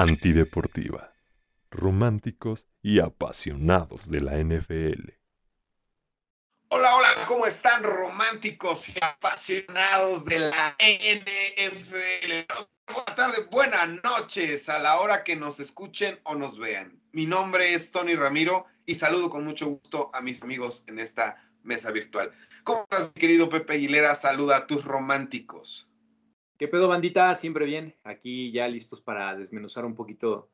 Antideportiva. Románticos y apasionados de la NFL. Hola, hola, ¿cómo están románticos y apasionados de la NFL? Buenas tardes, buenas noches a la hora que nos escuchen o nos vean. Mi nombre es Tony Ramiro y saludo con mucho gusto a mis amigos en esta mesa virtual. ¿Cómo estás, mi querido Pepe Aguilera? Saluda a tus románticos. ¿Qué pedo, bandita? Siempre bien. Aquí ya listos para desmenuzar un poquito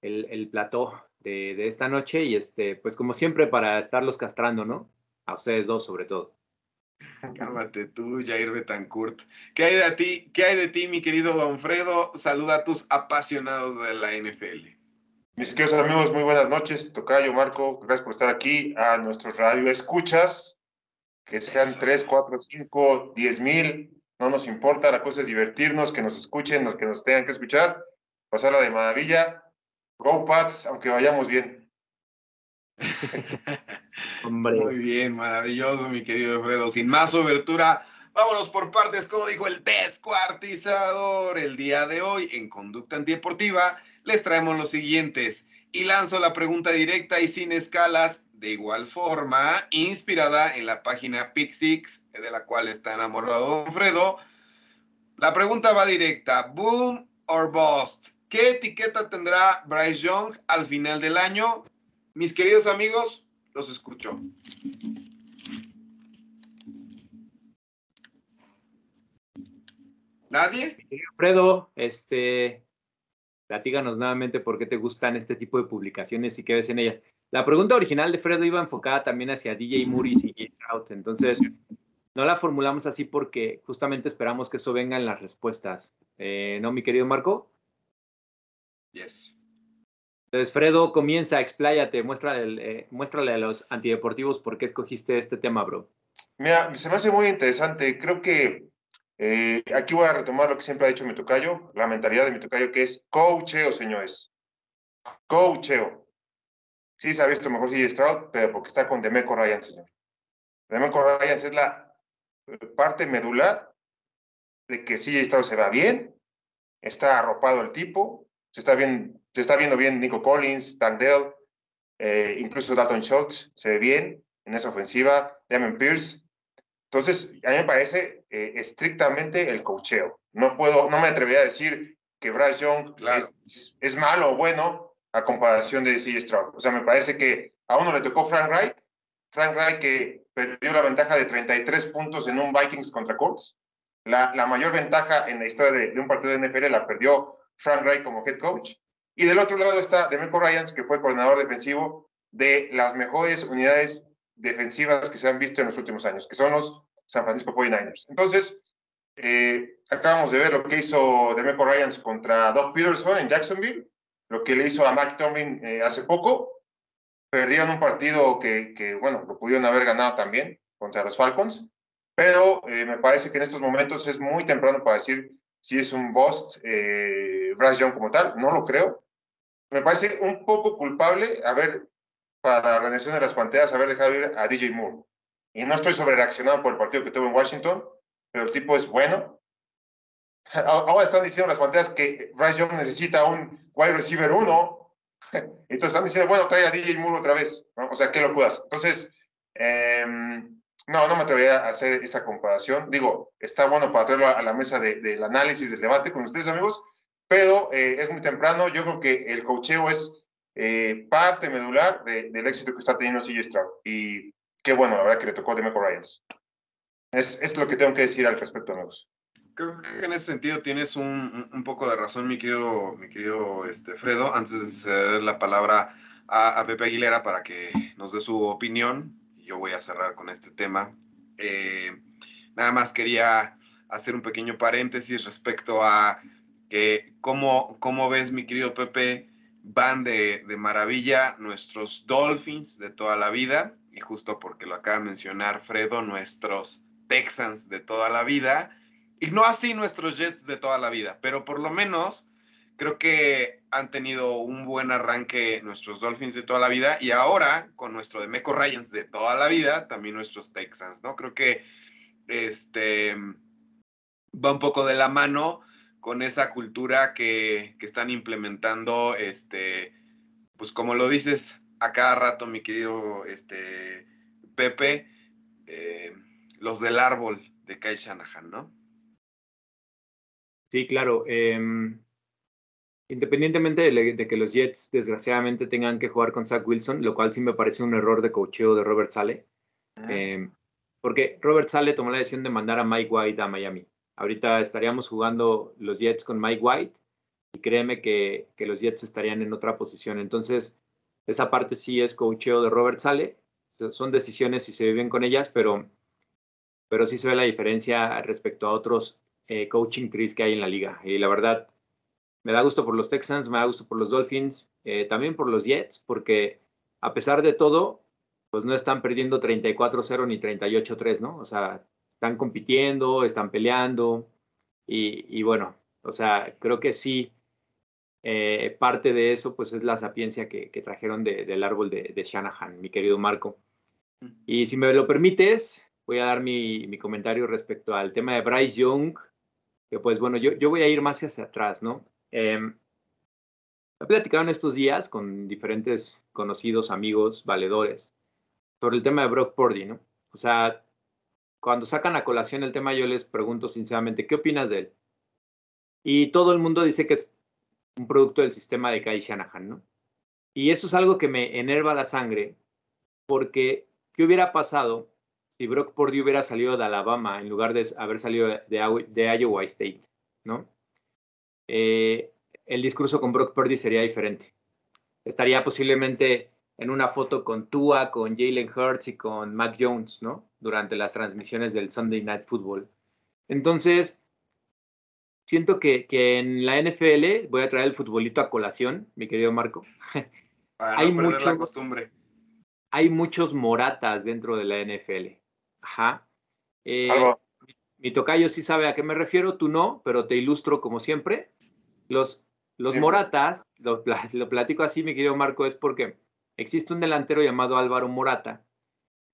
el, el plató de, de, esta noche y este, pues como siempre para estarlos castrando, ¿no? A ustedes dos sobre todo. Cálmate tú, Jair Betancourt. ¿Qué hay de ti? ¿Qué hay de ti, mi querido Don Fredo? Saluda a tus apasionados de la NFL. Mis queridos amigos, muy buenas noches. Tocayo, Marco, gracias por estar aquí. A nuestros radio escuchas, que sean Eso. 3, 4, 5, 10 mil no nos importa, la cosa es divertirnos, que nos escuchen, los que nos tengan que escuchar, pasarla de maravilla. Go Pats, aunque vayamos bien. Hombre. Muy bien, maravilloso, mi querido Fredo. Sin más obertura, vámonos por partes, como dijo el descuartizador. El día de hoy, en Conducta Antideportiva, les traemos los siguientes. Y lanzo la pregunta directa y sin escalas, de igual forma, inspirada en la página Pixix, de la cual está enamorado Don Fredo. La pregunta va directa, boom or bust. ¿Qué etiqueta tendrá Bryce Young al final del año? Mis queridos amigos, los escucho. ¿Nadie? Fredo, este, platíganos nuevamente por qué te gustan este tipo de publicaciones y qué ves en ellas. La pregunta original de Fredo iba enfocada también hacia DJ Moore y CJ Stroud, entonces no la formulamos así porque justamente esperamos que eso venga en las respuestas. Eh, ¿No, mi querido Marco? Yes. Entonces, Fredo, comienza, expláyate, muéstrale, eh, muéstrale a los antideportivos por qué escogiste este tema, bro. Mira, se me hace muy interesante. Creo que eh, aquí voy a retomar lo que siempre ha dicho mi tocayo, la mentalidad de mi tocayo, que es coacheo, señores. Coacheo. Sí se ha visto mejor CJ Stroud, pero porque está con Demeco Ryan, señor. Demeco Ryan es la parte medular de que CJ Stroud se va bien, está arropado el tipo, se está, bien, se está viendo bien Nico Collins, Tandell, eh, incluso Dalton Schultz, se ve bien en esa ofensiva, Damon Pierce. Entonces, a mí me parece eh, estrictamente el cocheo. No puedo, no me atrevería a decir que Bryce Young claro. es, es, malo o bueno a comparación de CJ Stroud. O sea, me parece que a uno le tocó Frank Wright, Frank Wright que perdió la ventaja de 33 puntos en un Vikings contra Colts. La, mayor ventaja en la historia de, un partido de NFL la perdió Frank Wright como head coach. Y del otro lado está Demeco Ryans, que fue coordinador defensivo de las mejores unidades defensivas que se han visto en los últimos años, que son los San Francisco 49ers. Entonces, eh, acabamos de ver lo que hizo Demeco Ryans contra Doug Peterson en Jacksonville, lo que le hizo a Mike Tomlin eh, hace poco. Perdieron un partido que, bueno, lo pudieron haber ganado también contra los Falcons, pero eh, me parece que en estos momentos es muy temprano para decir si es un bust eh, Young como tal. No lo creo. Me parece un poco culpable haber, para la organización de las Panteras, haber dejado ir a DJ Moore. Y no estoy sobre reaccionado por el partido que tuvo en Washington, pero el tipo es bueno, Ahora están diciendo las panteras que Bryce Young necesita un wide receiver 1. Entonces están diciendo, bueno, trae a DJ Moore otra vez. O sea, qué locuras. Entonces, eh, no, no me atrevería a hacer esa comparación. Digo, está bueno para traerlo a la mesa de, del análisis, del debate con ustedes, amigos, pero eh, es muy temprano. Yo creo que el cocheo es eh, parte medular de, del éxito que está teniendo CJ Stroud. Y qué bueno, la verdad, que le tocó de Michael Ryans. Es, es lo que tengo que decir al respecto, amigos creo que en ese sentido tienes un, poco de razón, mi querido, mi querido este, Fredo. Antes de ceder la palabra a, a, Pepe Aguilera para que nos dé su opinión, yo voy a cerrar con este tema. Eh, nada más quería hacer un pequeño paréntesis respecto a que cómo, cómo ves, mi querido Pepe, van de, de maravilla nuestros Dolphins de toda la vida, y justo porque lo acaba de mencionar Fredo, nuestros Texans de toda la vida y no así nuestros Jets de toda la vida, pero por lo menos creo que han tenido un buen arranque nuestros Dolphins de toda la vida y ahora con nuestro de Meco Ryans de toda la vida, también nuestros Texans, ¿no? Creo que este va un poco de la mano con esa cultura que, que están implementando, este, pues como lo dices a cada rato, mi querido este, Pepe, eh, los del árbol de Kai Shanahan, ¿no? Sí, claro. Em, independientemente de, que los Jets desgraciadamente tengan que jugar con Zach Wilson, lo cual sí me parece un error de cocheo de Robert Sale, em, porque Robert Sale tomó la decisión de mandar a Mike White a Miami. Ahorita estaríamos jugando los Jets con Mike White y créeme que, que los Jets estarían en otra posición. Entonces, esa parte sí es cocheo de Robert Sale. Son decisiones y se viven con ellas, pero, pero sí se ve la diferencia respecto a otros eh, coaching trees que hay en la liga. Y la verdad, me da gusto por los Texans, me da gusto por los Dolphins, eh, también por los Jets, porque a pesar de todo, pues no están perdiendo 34-0 ni 38-3, ¿no? O sea, están compitiendo, están peleando y, bueno, o sea, creo que sí, eh, parte de eso pues es la sapiencia que, trajeron del árbol de, Shanahan, mi querido Marco. Y si me lo permites, voy a dar mi, mi comentario respecto al tema de Bryce Young, que pues bueno, yo, yo voy a ir más hacia atrás, ¿no? Eh, he platicado en estos días con diferentes conocidos, amigos, valedores, sobre el tema de Brock Purdy, ¿no? O sea, cuando sacan a colación el tema, yo les pregunto sinceramente, ¿qué opinas de él? Y todo el mundo dice que es un producto del sistema de Kai Shanahan, ¿no? Y eso es algo que me enerva la sangre, porque ¿qué hubiera pasado si Brock Purdy hubiera salido de Alabama en lugar de haber salido de, de Iowa State, ¿no? Eh, el discurso con Brock Purdy sería diferente. Estaría posiblemente en una foto con Tua, con Jalen Hurts y con Mac Jones, ¿no? Durante las transmisiones del Sunday Night Football. Entonces, siento que, que en la NFL, voy a traer el futbolito a colación, mi querido Marco. hay la costumbre. Hay muchos moratas dentro de la NFL. Ajá. Eh, mi tocayo sí sabe a qué me refiero, tú no, pero te ilustro como siempre. Los, los moratas, lo, lo platico así, mi querido Marco, es porque existe un delantero llamado Álvaro Morata,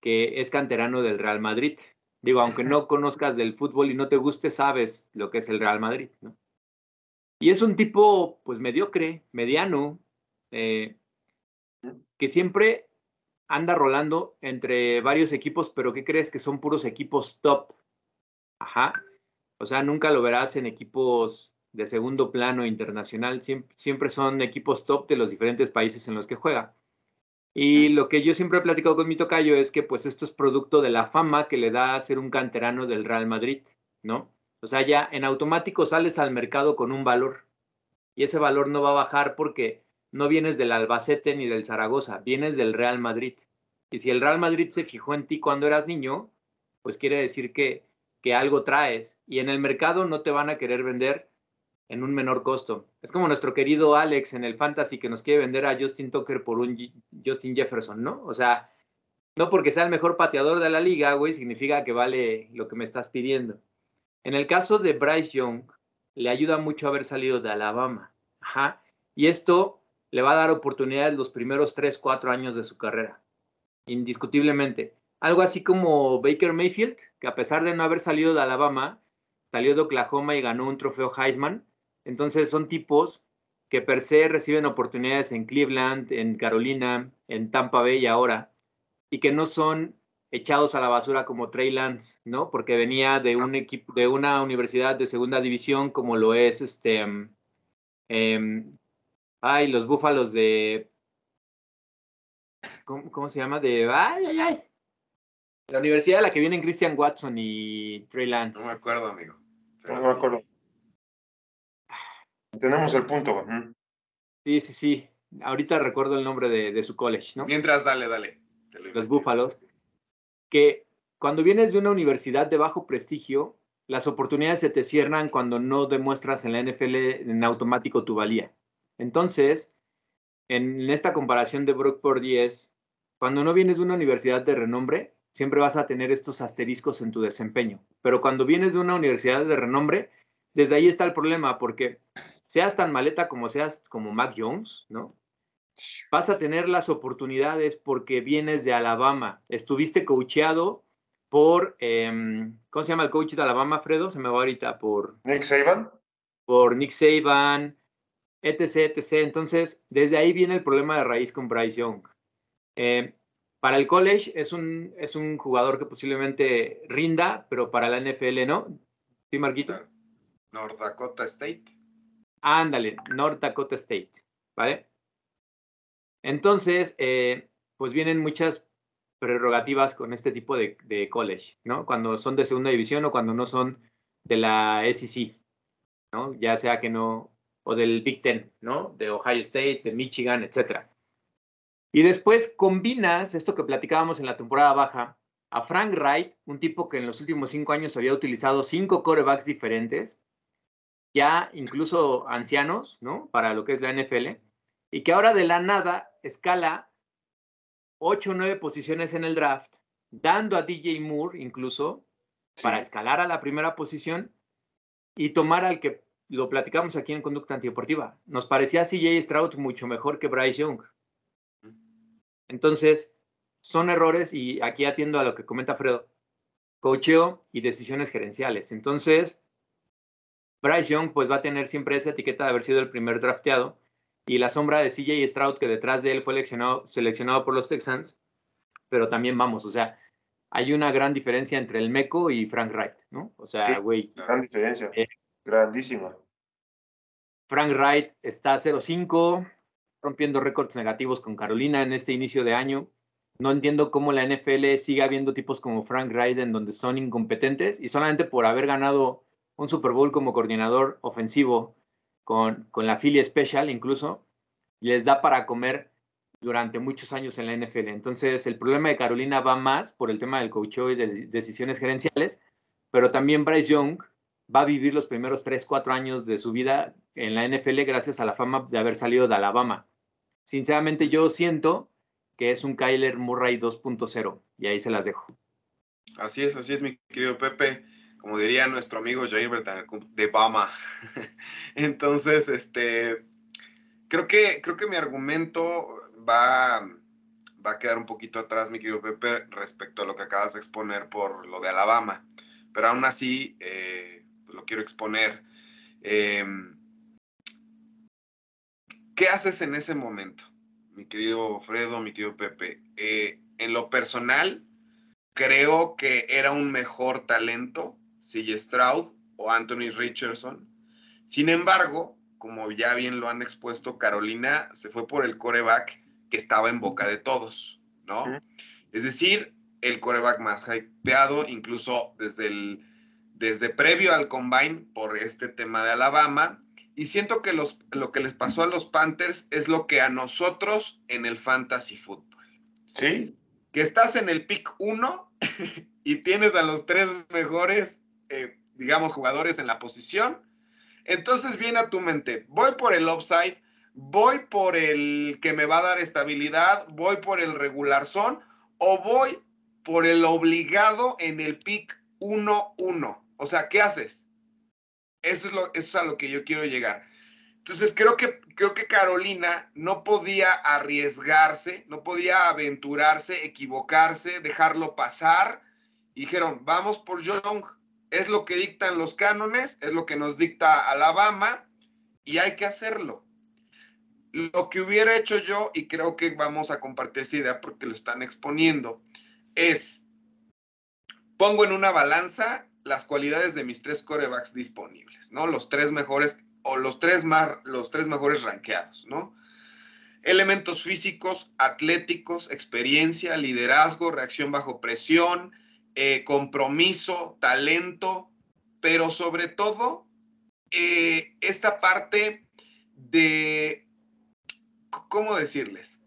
que es canterano del Real Madrid. Digo, aunque no conozcas del fútbol y no te guste, sabes lo que es el Real Madrid, ¿no? Y es un tipo, pues, mediocre, mediano, eh, que siempre anda rolando entre varios equipos, pero ¿qué crees que son puros equipos top? Ajá. O sea, nunca lo verás en equipos de segundo plano internacional, siempre, siempre son equipos top de los diferentes países en los que juega. Y lo que yo siempre he platicado con mi tocayo es que pues esto es producto de la fama que le da a ser un canterano del Real Madrid, ¿no? O sea, ya en automático sales al mercado con un valor y ese valor no va a bajar porque no vienes del Albacete ni del Zaragoza, vienes del Real Madrid. Y si el Real Madrid se fijó en ti cuando eras niño, pues quiere decir que, que algo traes y en el mercado no te van a querer vender en un menor costo. Es como nuestro querido Alex en el Fantasy que nos quiere vender a Justin Tucker por un Justin Jefferson, ¿no? O sea, no porque sea el mejor pateador de la liga, güey, significa que vale lo que me estás pidiendo. En el caso de Bryce Young, le ayuda mucho haber salido de Alabama. Ajá. Y esto le va a dar oportunidades los primeros 3, 4 años de su carrera. Indiscutiblemente. Algo así como Baker Mayfield, que a pesar de no haber salido de Alabama, salió de Oklahoma y ganó un trofeo Heisman entonces son tipos que per se reciben oportunidades en Cleveland, en Carolina, en Tampa Bay ahora, y que no son echados a la basura como Trey Lance, ¿no? Porque venía de un equipo, de una universidad de segunda división como lo es este, eh, ay, los Búfalos de, ¿cómo, se llama? De, ay, ay, ay. La universidad de la que vienen Christian Watson y Trey Lance. No me acuerdo, amigo. no me acuerdo. Tenemos el punto. Sí, sí, sí. Ahorita recuerdo el nombre de, su college, ¿no? Mientras, dale, dale. Los Búfalos. Que cuando vienes de una universidad de bajo prestigio, las oportunidades se te cierran cuando no demuestras en la NFL en automático tu valía. Entonces, en esta comparación de Brock Purdy es, cuando no vienes de una universidad de renombre, siempre vas a tener estos asteriscos en tu desempeño. Pero cuando vienes de una universidad de renombre, desde ahí está el problema, porque seas tan maleta como seas como Mac Jones, ¿no? Vas a tener las oportunidades porque vienes de Alabama. Estuviste coacheado por, em, ¿cómo se llama el coach de Alabama, Fredo? Se me va ahorita por... Nick Saban. por Nick Saban, etc., etc. Entonces, desde ahí viene el problema de raíz con Bryce Young. Eh, para el college es un, es un jugador que posiblemente rinda, pero para la NFL no. ¿Sí, Marquito? North Dakota State. Ándale, North Dakota State, ¿vale? Entonces, eh, pues vienen muchas prerrogativas con este tipo de, de, college, ¿no? Cuando son de segunda división o cuando no son de la SEC, ¿no? Ya sea que no, o del Big Ten, ¿no? De Ohio State, de Michigan, etcétera. Y después combinas esto que platicábamos en la temporada baja a Frank Wright, un tipo que en los últimos cinco años había utilizado cinco corebacks diferentes, ya incluso ancianos, ¿no? Para lo que es la NFL, y que ahora de la nada escala ocho o nueve posiciones en el draft, dando a DJ Moore incluso para escalar a la primera posición y tomar al que lo platicamos aquí en Conducta Antideportiva. Nos parecía CJ Stroud mucho mejor que Bryce Young. Entonces, son errores y aquí atiendo a lo que comenta Fredo. Cocheo y decisiones gerenciales. Entonces, Bryce Young pues va a tener siempre esa etiqueta de haber sido el primer drafteado y la sombra de CJ Stroud que detrás de él fue seleccionado, seleccionado por los Texans, pero también vamos, o sea, hay una gran diferencia entre el Meco y Frank Wright, ¿no? O sea, güey. gran diferencia. Eh, grandísima. Frank Wright está 0-5, rompiendo récords negativos con Carolina en este inicio de año. No entiendo cómo la NFL sigue habiendo tipos como Frank Reich donde son incompetentes y solamente por haber ganado un Super Bowl como coordinador ofensivo con, con la Philly Special incluso, les da para comer durante muchos años en la NFL. Entonces, el problema de Carolina va más por el tema del coaching y de decisiones gerenciales, pero también Bryce Young va a vivir los primeros 3, 4 años de su vida en la NFL gracias a la fama de haber salido de Alabama sinceramente yo siento que es un Kyler Murray 2.0 y ahí se las dejo. Así es, así es, mi querido Pepe. Como diría nuestro amigo Jair de Bama. Entonces, este, creo que, creo que mi argumento va, va a quedar un poquito atrás, mi querido Pepe, respecto a lo que acabas de exponer por lo de Alabama. Pero aún así, eh, pues lo quiero exponer. Eh, ¿Qué haces en ese momento, mi querido Fredo, mi querido Pepe? Eh, en lo personal, creo que era un mejor talento CJ Stroud o Anthony Richardson. Sin embargo, como ya bien lo han expuesto, Carolina se fue por el coreback que estaba en boca de todos, ¿no? Es decir, el coreback más hypeado, incluso desde el desde previo al combine por este tema de Alabama y siento que los, lo que les pasó a los Panthers es lo que a nosotros en el fantasy fútbol. Sí. Que estás en el pick 1 y tienes a los tres mejores, eh, digamos, jugadores en la posición. Entonces viene a tu mente, voy por el upside, voy por el que me va a dar estabilidad, voy por el regular son o voy por el obligado en el pick 1-1. O sea, ¿qué haces? Eso es, lo, a lo que yo quiero llegar. Entonces creo que, creo que Carolina no podía arriesgarse, no podía aventurarse, equivocarse, dejarlo pasar. dijeron, vamos por Young. Es lo que dictan los cánones, es lo que nos dicta Alabama y hay que hacerlo. Lo que hubiera hecho yo, y creo que vamos a compartir esa idea porque lo están exponiendo, es, pongo en una balanza las cualidades de mis tres corebacks disponibles, ¿no? Los tres mejores o los tres, más, los tres mejores rankeados, ¿no? Elementos físicos, atléticos, experiencia, liderazgo, reacción bajo presión, eh, compromiso, talento, pero sobre todo eh, esta parte de, ¿cómo decirles?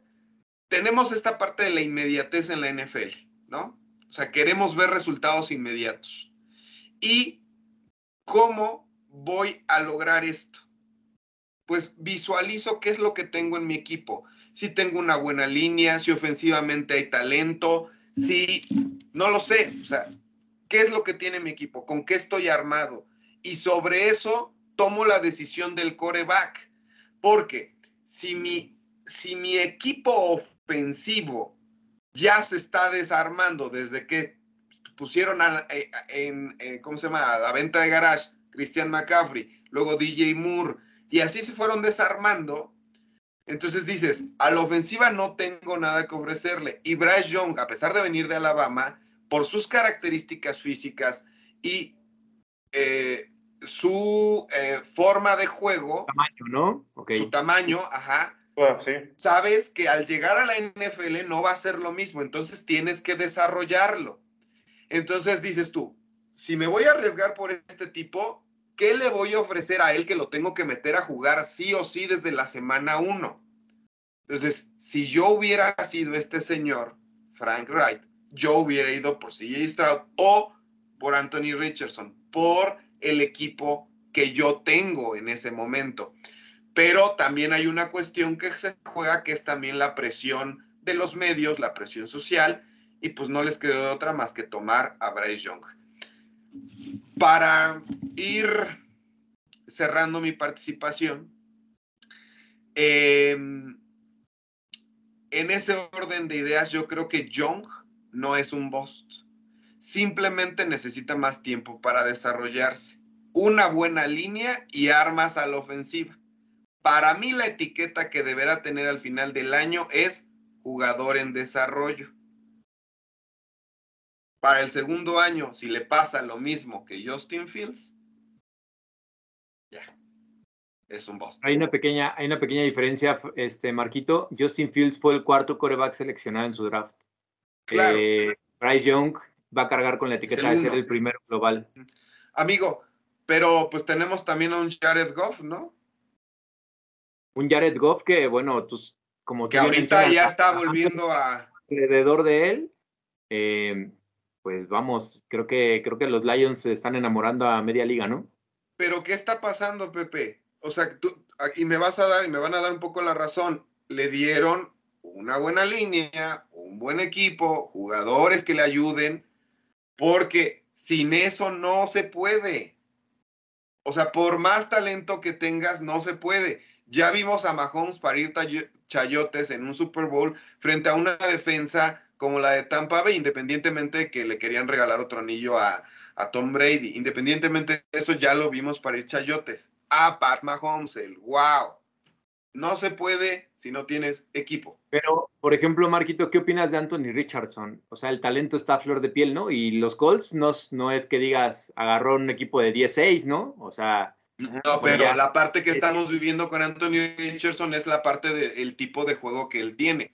Tenemos esta parte de la inmediatez en la NFL, ¿no? O sea, queremos ver resultados inmediatos. ¿Y cómo voy a lograr esto? Pues visualizo qué es lo que tengo en mi equipo. Si tengo una buena línea, si ofensivamente hay talento, si no lo sé, o sea, ¿qué es lo que tiene mi equipo? ¿Con qué estoy armado? Y sobre eso tomo la decisión del coreback. Porque si mi, si mi equipo ofensivo ya se está desarmando desde que pusieron a, eh, en, eh, ¿cómo se llama? A la venta de garage, Christian McCaffrey, luego DJ Moore, y así se fueron desarmando. Entonces dices, a la ofensiva no tengo nada que ofrecerle. Y Bryce Young, a pesar de venir de Alabama, por sus características físicas y eh, su eh, forma de juego, Tamaño, ¿no? Ok. su tamaño, ajá, Bueno, sí. sabes que al llegar a la NFL no va a ser lo mismo, entonces tienes que desarrollarlo. Entonces dices tú, si me voy a arriesgar por este tipo, ¿qué le voy a ofrecer a él que lo tengo que meter a jugar sí o sí desde la semana uno? Entonces, si yo hubiera sido este señor, Frank Wright, yo hubiera ido por CJ Stroud o por Anthony Richardson, por el equipo que yo tengo en ese momento. Pero también hay una cuestión que se juega, que es también la presión de los medios, la presión social, y pues no les quedó otra más que tomar a Bryce Young. Para ir cerrando mi participación, eh, en ese orden de ideas, yo creo que Young no es un bust. Simplemente necesita más tiempo para desarrollarse. Una buena línea y armas a la ofensiva. Para mí la etiqueta que deberá tener al final del año es jugador en desarrollo. Para el segundo año, si le pasa lo mismo que Justin Fields, ya, es un bust. Hay una pequeña, hay una pequeña diferencia, este Marquito. Justin Fields fue el cuarto coreback seleccionado en su draft. Claro. Eh, Bryce Young va a cargar con la etiqueta de ser el primero global. Amigo, pero pues tenemos también a un Jared Goff, ¿no? Un Jared Goff que, bueno, tus, como Que tú ahorita ya está volviendo a... alrededor de él. eh, pues vamos, creo que, creo que los Lions se están enamorando a media liga, ¿no? Pero ¿qué está pasando, Pepe? O sea, tú, y me vas a dar, y me van a dar un poco la razón. Le dieron una buena línea, un buen equipo, jugadores que le ayuden, porque sin eso no se puede. O sea, por más talento que tengas, no se puede. Ya vimos a Mahomes parir chayotes en un Super Bowl frente a una defensa como la de Tampa Bay, independientemente de que le querían regalar otro anillo a, a Tom Brady. Independientemente de eso, ya lo vimos parir chayotes. A Pat Mahomes, el wow. No se puede si no tienes equipo. Pero, por ejemplo, Marquito, ¿qué opinas de Anthony Richardson? O sea, el talento está a flor de piel, ¿no? Y los Colts no, es- no es que digas, agarró un equipo de 10-6, ¿no? O sea, No, Pues pero ya. la parte que Sí. estamos viviendo con Anthony Richardson es la parte del tipo de juego que él tiene.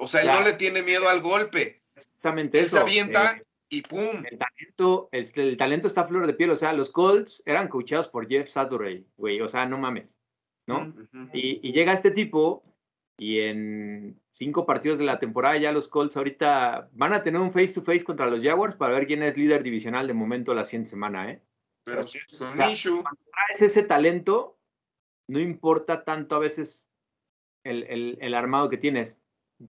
O sea, él no le tiene miedo al golpe. Él eso. se avienta eh, y ¡pum! el talento, el talento está a flor de piel. O sea, los Colts eran coachados por Jeff Saturday, güey. O sea, no mames, ¿no? Y, y llega este tipo y en cinco partidos de la temporada ya los Colts ahorita van a tener un face to face contra los Jaguars para ver quién es líder divisional de momento la siguiente semana, ¿eh? Pero Sí. con Ya. Minshew, traes ese talento, no importa tanto a veces el, el- el armado que tienes.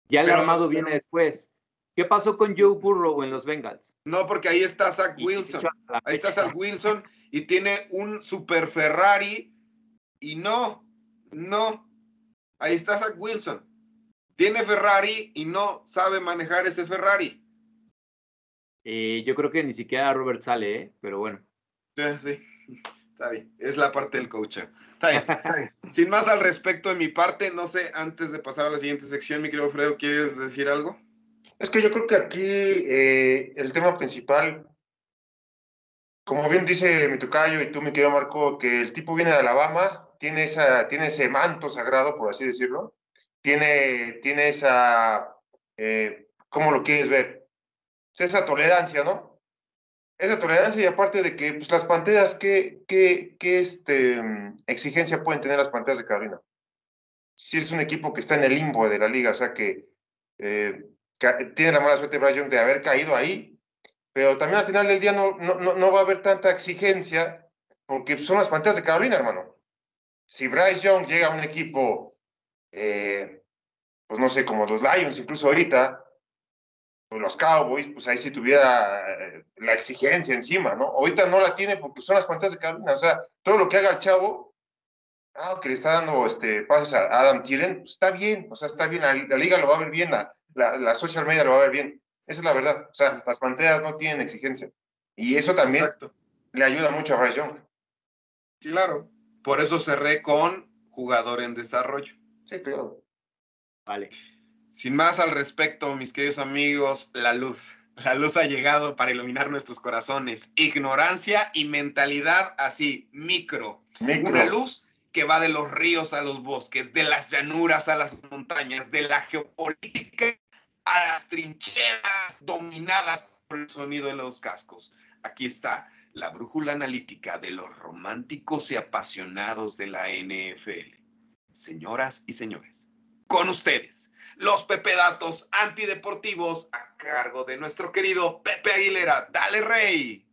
Ya el Pero- armado viene después. ¿Qué pasó con Joe Burrow en los Bengals? no, porque ahí está Zach Wilson. Ahí está Zach Wilson y tiene un super Ferrari y no, no. Ahí está Zach Wilson. Tiene Ferrari y no sabe manejar ese Ferrari. eh, yo creo que ni siquiera Robert sale, ¿eh? pero bueno. Sí, sí. Está bien. Es la parte del coach. Está bien. Sin más al respecto de mi parte, no sé, antes de pasar a la siguiente sección, mi querido Fredo, ¿quieres decir algo? Es que yo creo que aquí eh, el tema principal, como bien dice mi tocayo y tú, mi querido Marco, que el tipo viene de Alabama, tiene, esa, tiene ese manto sagrado, por así decirlo, tiene, tiene esa, eh, ¿cómo lo quieres ver? Esa tolerancia, ¿no? Esa tolerancia y aparte de que pues, las panteras, ¿qué, qué, qué este, exigencia pueden tener las panteras de Carolina? Si es un equipo que está en el limbo de la liga, o sea que... eh, tiene la mala suerte Young de haber caído ahí, pero también al final del día no, no, no, no va a haber tanta exigencia porque son las panteras de Carolina, hermano. Si Bryce Young llega a un equipo, eh, pues no sé, como los Lions, incluso ahorita, los Cowboys, pues ahí sí tuviera eh, la exigencia encima, ¿no? Ahorita no la tiene porque son las panteras de Carolina, o sea, todo lo que haga el chavo, ah, que le está dando este, pases a Adam Thielen, pues está bien, o sea, está bien, la, la liga lo va a ver bien, la, la, la social media lo va a ver bien. Esa es la verdad. O sea, las panteras no tienen exigencia. Y eso también Exacto. le ayuda mucho a Bryce Young. Claro. Por eso cerré con jugador en desarrollo. Sí, claro. Vale. Sin más al respecto, mis queridos amigos, la luz. La luz ha llegado para iluminar nuestros corazones. Ignorancia y mentalidad así, micro. Micro. Una luz que va de los ríos a los bosques, de las llanuras a las montañas, de la geopolítica a las trincheras dominadas por el sonido de los cascos. Aquí está la brújula analítica de los románticos y apasionados de la NFL. Señoras y señores, con ustedes, los Pepe Datos antideportivos a cargo de nuestro querido Pepe Aguilera. Dale, Rey.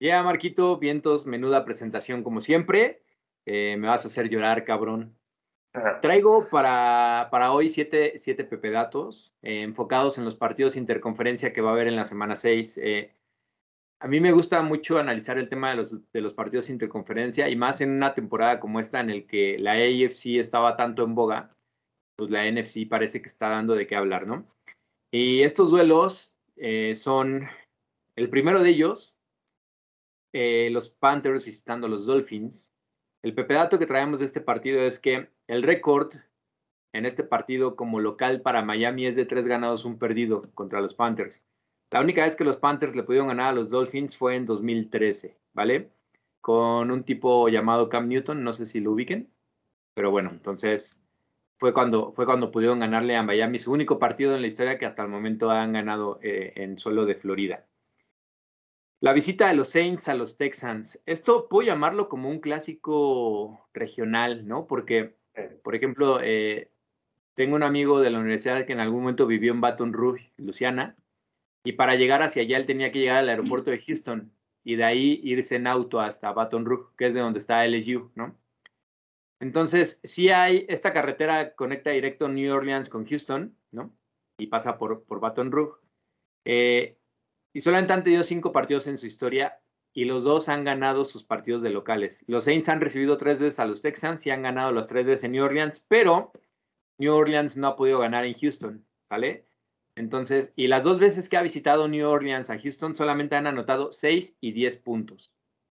Ya, Marquito, vientos, menuda presentación como siempre. Eh, me vas a hacer llorar, cabrón. Traigo para, para hoy siete, siete Pepe Datos eh, enfocados en los partidos interconferencia que va a haber en la semana 6. Eh, a mí me gusta mucho analizar el tema de los, de los partidos interconferencia y más en una temporada como esta en el que la AFC estaba tanto en boga, pues la NFC parece que está dando de qué hablar, ¿no? Y estos duelos eh, son, el primero de ellos, eh, los Panthers visitando a los Dolphins. El pepedato que traemos de este partido es que el récord en este partido como local para Miami es de tres ganados, un perdido contra los Panthers. La única vez que los Panthers le pudieron ganar a los Dolphins fue en 2013, ¿vale? Con un tipo llamado Cam Newton, no sé si lo ubiquen, pero bueno, entonces fue cuando, fue cuando pudieron ganarle a Miami su único partido en la historia que hasta el momento han ganado eh, en suelo de Florida. La visita de los Saints a los Texans. Esto puedo llamarlo como un clásico regional, ¿no? Porque, por ejemplo, eh, tengo un amigo de la universidad que en algún momento vivió en Baton Rouge, Luciana, y para llegar hacia allá él tenía que llegar al aeropuerto de Houston y de ahí irse en auto hasta Baton Rouge, que es de donde está LSU, ¿no? Entonces, sí hay, esta carretera conecta directo New Orleans con Houston, ¿no? Y pasa por, por Baton Rouge. Eh, y solamente han tenido cinco partidos en su historia y los dos han ganado sus partidos de locales. Los Saints han recibido tres veces a los Texans y han ganado las tres veces en New Orleans, pero New Orleans no ha podido ganar en Houston, ¿vale? Entonces, y las dos veces que ha visitado New Orleans a Houston solamente han anotado 6 y 10 puntos.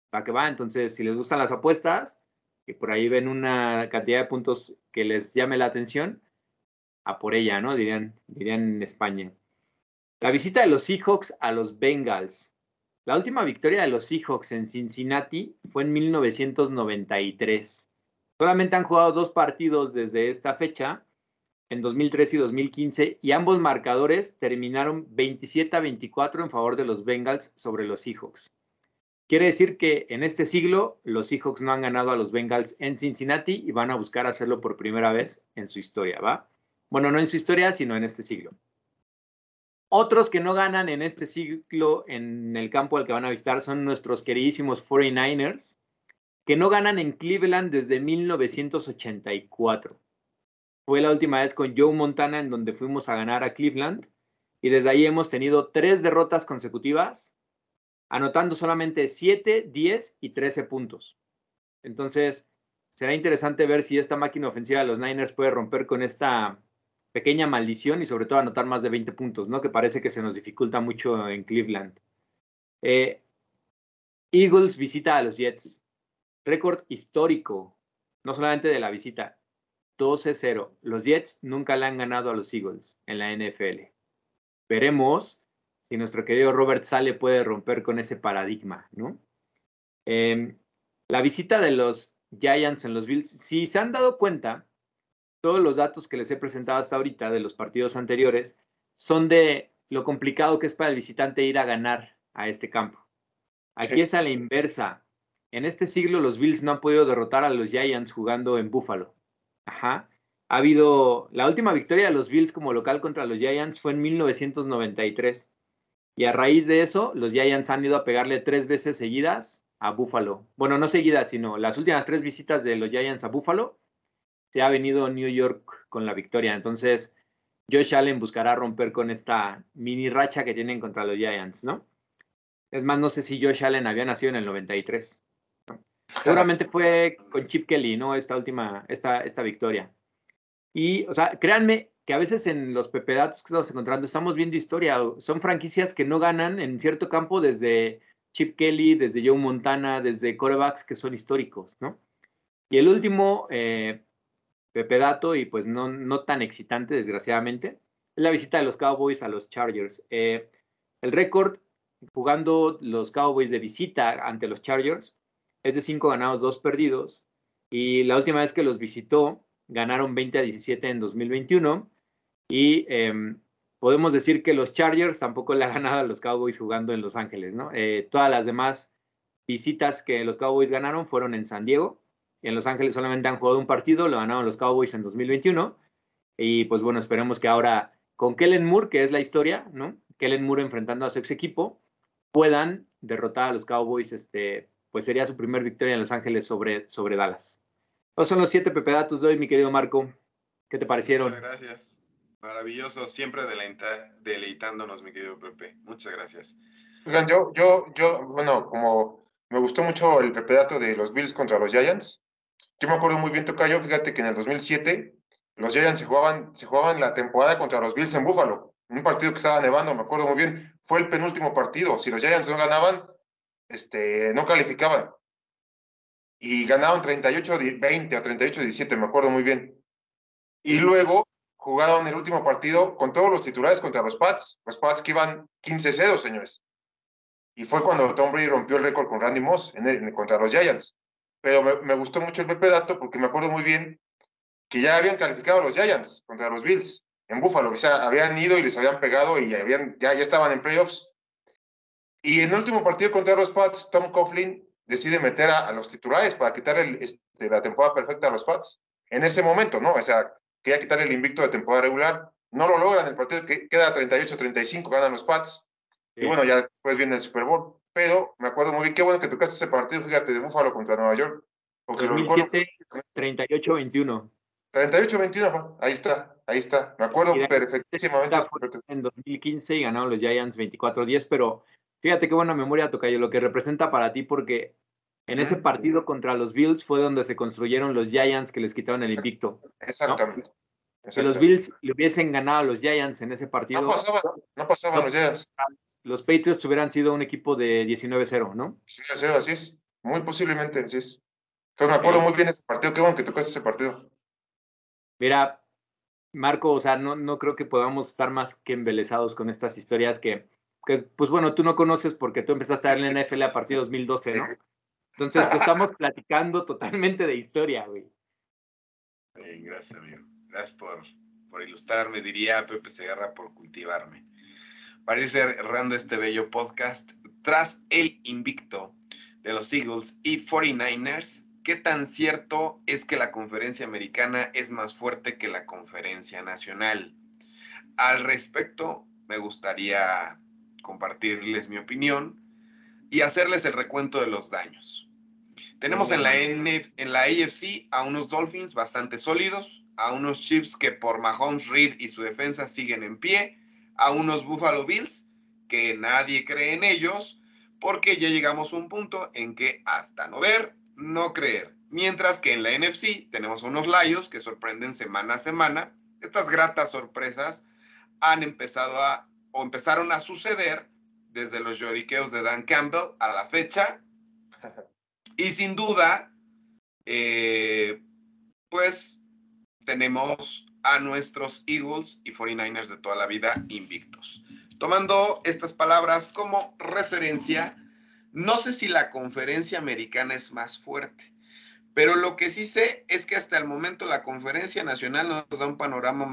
¿Para qué va? Entonces, si les gustan las apuestas, que por ahí ven una cantidad de puntos que les llame la atención, a por ella, ¿no? Dirían, dirían en España. La visita de los Seahawks a los Bengals. La última victoria de los Seahawks en Cincinnati fue en 1993. Solamente han jugado dos partidos desde esta fecha, en 2013 y 2015, y ambos marcadores terminaron 27 a 24 en favor de los Bengals sobre los Seahawks. Quiere decir que en este siglo los Seahawks no han ganado a los Bengals en Cincinnati y van a buscar hacerlo por primera vez en su historia, ¿va? Bueno, no en su historia, sino en este siglo. Otros que no ganan en este siglo en el campo al que van a visitar son nuestros queridísimos 49ers, que no ganan en Cleveland desde 1984. Fue la última vez con Joe Montana en donde fuimos a ganar a Cleveland y desde ahí hemos tenido tres derrotas consecutivas, anotando solamente 7, 10 y 13 puntos. Entonces, será interesante ver si esta máquina ofensiva de los Niners puede romper con esta pequeña maldición y sobre todo anotar más de 20 puntos, ¿no? Que parece que se nos dificulta mucho en Cleveland. Eh, Eagles visita a los Jets. Récord histórico, no solamente de la visita, 12-0. Los Jets nunca le han ganado a los Eagles en la NFL. Veremos si nuestro querido Robert Sale puede romper con ese paradigma, ¿no? Eh, la visita de los Giants en los Bills, si se han dado cuenta, todos los datos que les he presentado hasta ahorita de los partidos anteriores son de lo complicado que es para el visitante ir a ganar a este campo. Aquí Sí. es a la inversa. En este siglo los Bills no han podido derrotar a los Giants jugando en Buffalo. Ajá. Ha habido la última victoria de los Bills como local contra los Giants fue en 1993. Y a raíz de eso, los Giants han ido a pegarle tres veces seguidas a Buffalo. Bueno, no seguidas, sino las últimas tres visitas de los Giants a Buffalo se ha venido New York con la victoria. Entonces, Josh Allen buscará romper con esta mini racha que tienen contra los Giants, ¿no? Es más, no sé si Josh Allen había nacido en el 93. ¿no? Seguramente fue con Chip Kelly, ¿no? Esta última, esta, esta victoria. Y, o sea, créanme que a veces en los pepedatos que estamos encontrando estamos viendo historia. Son franquicias que no ganan en cierto campo desde Chip Kelly, desde Joe Montana, desde corebacks que son históricos, ¿no? Y el último, eh, Pepe Dato, y pues no, no tan excitante, desgraciadamente, es la visita de los Cowboys a los Chargers. Eh, el récord jugando los Cowboys de visita ante los Chargers es de 5 ganados, 2 perdidos. Y la última vez que los visitó, ganaron 20 a 17 en 2021. Y em, podemos decir que los Chargers tampoco le han ganado a los Cowboys jugando en Los Ángeles, ¿no? Eh, todas las demás visitas que los Cowboys ganaron fueron en San Diego. En Los Ángeles solamente han jugado un partido, lo ganaron los Cowboys en 2021. Y pues bueno, esperemos que ahora con Kellen Moore, que es la historia, ¿no? Kellen Moore enfrentando a su ex equipo, puedan derrotar a los Cowboys, este, pues sería su primer victoria en Los Ángeles sobre, sobre Dallas. Esos son los siete pepedatos de hoy, mi querido Marco. ¿Qué te parecieron? Muchas gracias. Maravilloso, siempre deleitándonos, mi querido Pepe. Muchas gracias. Oigan, yo, yo, yo, bueno, como me gustó mucho el pepedato de los Bills contra los Giants, yo me acuerdo muy bien, Tocayo, fíjate que en el 2007 los Giants se jugaban, se jugaban la temporada contra los Bills en Buffalo un partido que estaba nevando, me acuerdo muy bien, fue el penúltimo partido. Si los Giants no ganaban, este, no calificaban. Y ganaron 38-20 o 38-17, me acuerdo muy bien. Y luego jugaron el último partido con todos los titulares contra los Pats, los Pats que iban 15-0, señores. Y fue cuando Tom Brady rompió el récord con Randy Moss en contra los Giants. Pero me, me, gustó mucho el Pepe Dato porque me acuerdo muy bien que ya habían calificado los Giants contra los Bills en Buffalo. O sea, habían ido y les habían pegado y habían, ya, ya estaban en playoffs. Y en el último partido contra los Pats, Tom Coughlin decide meter a, los titulares para quitar el, este, la temporada perfecta a los Pats. En ese momento, ¿no? O sea, quería quitar el invicto de temporada regular. No lo logran, el partido que queda 38-35, ganan los Pats. Y bueno, ya después viene el Super Bowl. Pero me acuerdo muy bien, qué bueno que tocaste ese partido, fíjate, de Buffalo contra Nueva York. Porque 2007, 38-21. 38-21, ahí está, ahí está. Me acuerdo perfectísimamente. En 2015 y ganaron los Giants 24-10, pero fíjate qué buena memoria toca yo lo que representa para ti, porque en ese partido contra los Bills fue donde se construyeron los Giants que les quitaron el invicto. Exactamente. Si los Bills le hubiesen ganado a los Giants en ese partido. No pasaba, no pasaban los Giants. Los Patriots hubieran sido un equipo de 19-0, ¿no? Sí, así es. Muy posiblemente, así es. Entonces me acuerdo muy bien ese partido. Qué bueno que tocaste ese partido. Mira, Marco, o sea, no, no creo que podamos estar más que embelesados con estas historias que, pues bueno, tú no conoces porque tú empezaste a ver la NFL a partir de 2012, ¿no? Entonces estamos platicando totalmente de historia, güey. gracias, amigo. Gracias por, por ilustrarme, diría Pepe Segarra, por cultivarme. Para ir cerrando este bello podcast, tras el invicto de los Eagles y 49ers, ¿Qué tan cierto es que la conferencia americana es más fuerte que la conferencia nacional? Al respecto, me gustaría compartirles mi opinión y hacerles el recuento de los daños. Tenemos en la, en la AFC a unos Dolphins bastante sólidos, a unos Chiefs que por Mahomes Reed y su defensa siguen en pie, a unos Buffalo Bills que nadie cree en ellos, porque ya llegamos a un punto en que hasta no ver, no creer. Mientras que en la NFC tenemos unos Lions que sorprenden semana a semana. Estas gratas sorpresas han empezado a, o empezaron a suceder desde los lloriqueos de Dan Campbell a la fecha. Y sin duda, eh, pues tenemos a nuestros Eagles y 49ers de toda la vida invictos. Tomando estas palabras como referencia, no sé si la conferencia americana es más fuerte, pero lo que sí sé es que hasta el momento la conferencia nacional nos da un panorama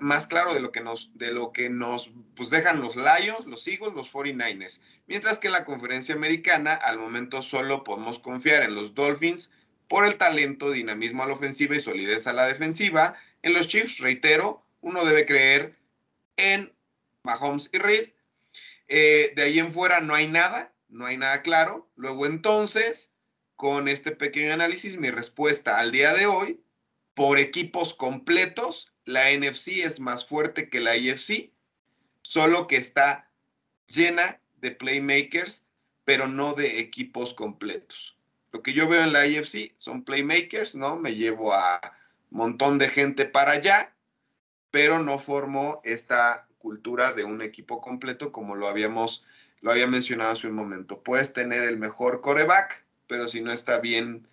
más claro de lo que nos, de lo que nos pues dejan los Lions, los Eagles, los 49ers. Mientras que en la conferencia americana al momento solo podemos confiar en los Dolphins por el talento, dinamismo a la ofensiva y solidez a la defensiva. En los Chiefs, reitero, uno debe creer en Mahomes y Reed. Eh, de ahí en fuera no hay nada no hay nada claro. Luego entonces, con este pequeño análisis, mi respuesta al día de hoy, por equipos completos, la NFC es más fuerte que la IFC, solo que está llena de playmakers, pero no de equipos completos. Lo que yo veo en la IFC son playmakers, ¿no? Me llevo a un montón de gente para allá, pero no formo esta cultura de un equipo completo como lo habíamos lo había mencionado hace un momento. Puedes tener el mejor coreback, pero si no está bien,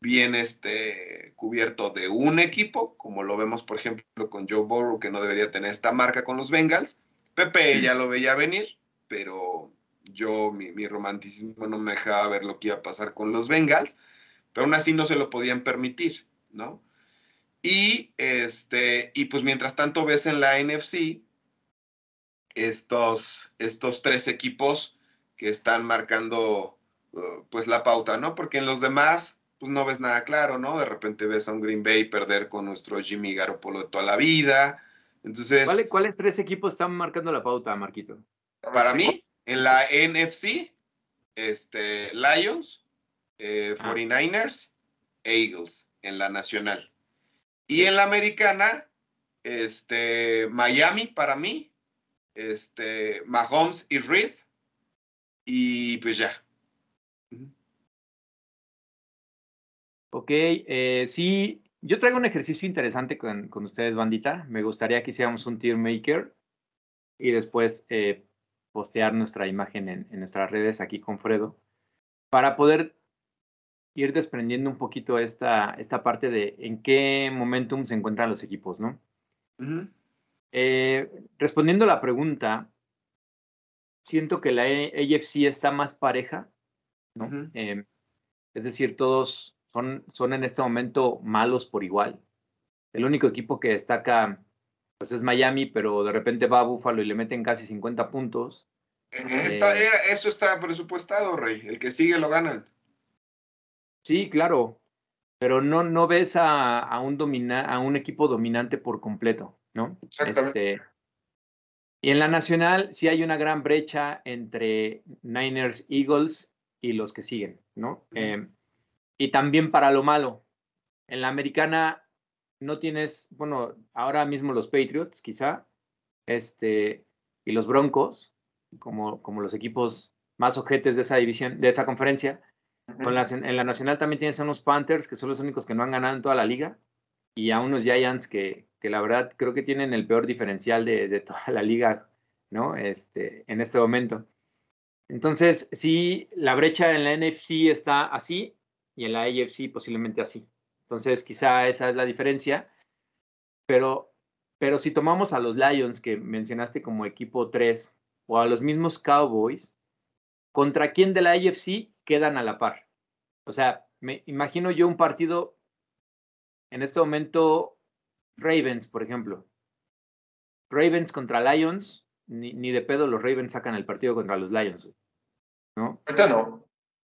bien este, cubierto de un equipo, como lo vemos, por ejemplo, con Joe Burrow, que no debería tener esta marca con los Bengals. Pepe ya lo veía venir, pero yo, mi, mi romanticismo no me dejaba ver lo que iba a pasar con los Bengals, pero aún así no se lo podían permitir, ¿no? Y, este, y pues mientras tanto ves en la NFC estos, estos tres equipos que están marcando pues la pauta, ¿no? Porque en los demás pues no ves nada claro, ¿no? De repente ves a un Green Bay perder con nuestro Jimmy Garoppolo de toda la vida. Entonces, ¿Cuáles, ¿Cuáles tres equipos están marcando la pauta, Marquito? para mí, en la NFC, este, Lions, eh, 49ers e Eagles en la nacional. Y en la americana, este, Miami para mí, este, Mahomes y Reed. Y pues ya. Ok, eh, sí, yo traigo un ejercicio interesante con, con, ustedes, bandita. Me gustaría que hiciéramos un tier maker y después eh, postear nuestra imagen en, en, nuestras redes aquí con Fredo para poder ir desprendiendo un poquito esta, esta parte de en qué momentum se encuentran los equipos, ¿no? Uh -huh. eh, respondiendo a la pregunta, siento que la AFC está más pareja, ¿no? Uh -huh. eh, es decir, todos son, son en este momento malos por igual. El único equipo que destaca pues es Miami, pero de repente va a Buffalo y le meten casi 50 puntos. Esta, eh, era, eso está presupuestado, Rey. El que sigue lo ganan. Sí, claro. Pero no, no ves a, a un domina, a un equipo dominante por completo, ¿no? Este, y en la nacional sí hay una gran brecha entre Niners, Eagles y los que siguen, ¿no? Uh -huh. eh, y también para lo malo. En la americana no tienes, bueno, ahora mismo los Patriots, quizá, este, y los Broncos, como, como los equipos más ojetes de esa división, de esa conferencia. Uh -huh. Con la, en la nacional también tienes a unos Panthers, que son los únicos que no han ganado en toda la liga, y a unos Giants que, que la verdad creo que tienen el peor diferencial de, de toda la liga, ¿no? Este, en este momento. Entonces, sí, la brecha en la NFC está así, y en la AFC posiblemente así. Entonces, quizá esa es la diferencia. Pero, pero si tomamos a los Lions, que mencionaste como equipo 3, o a los mismos Cowboys, ¿contra quién de la AFC quedan a la par? O sea, me imagino yo un partido, en este momento, Ravens, por ejemplo. Ravens contra Lions, ni, ni de pedo los Ravens sacan el partido contra los Lions. ¿No? Ahorita no.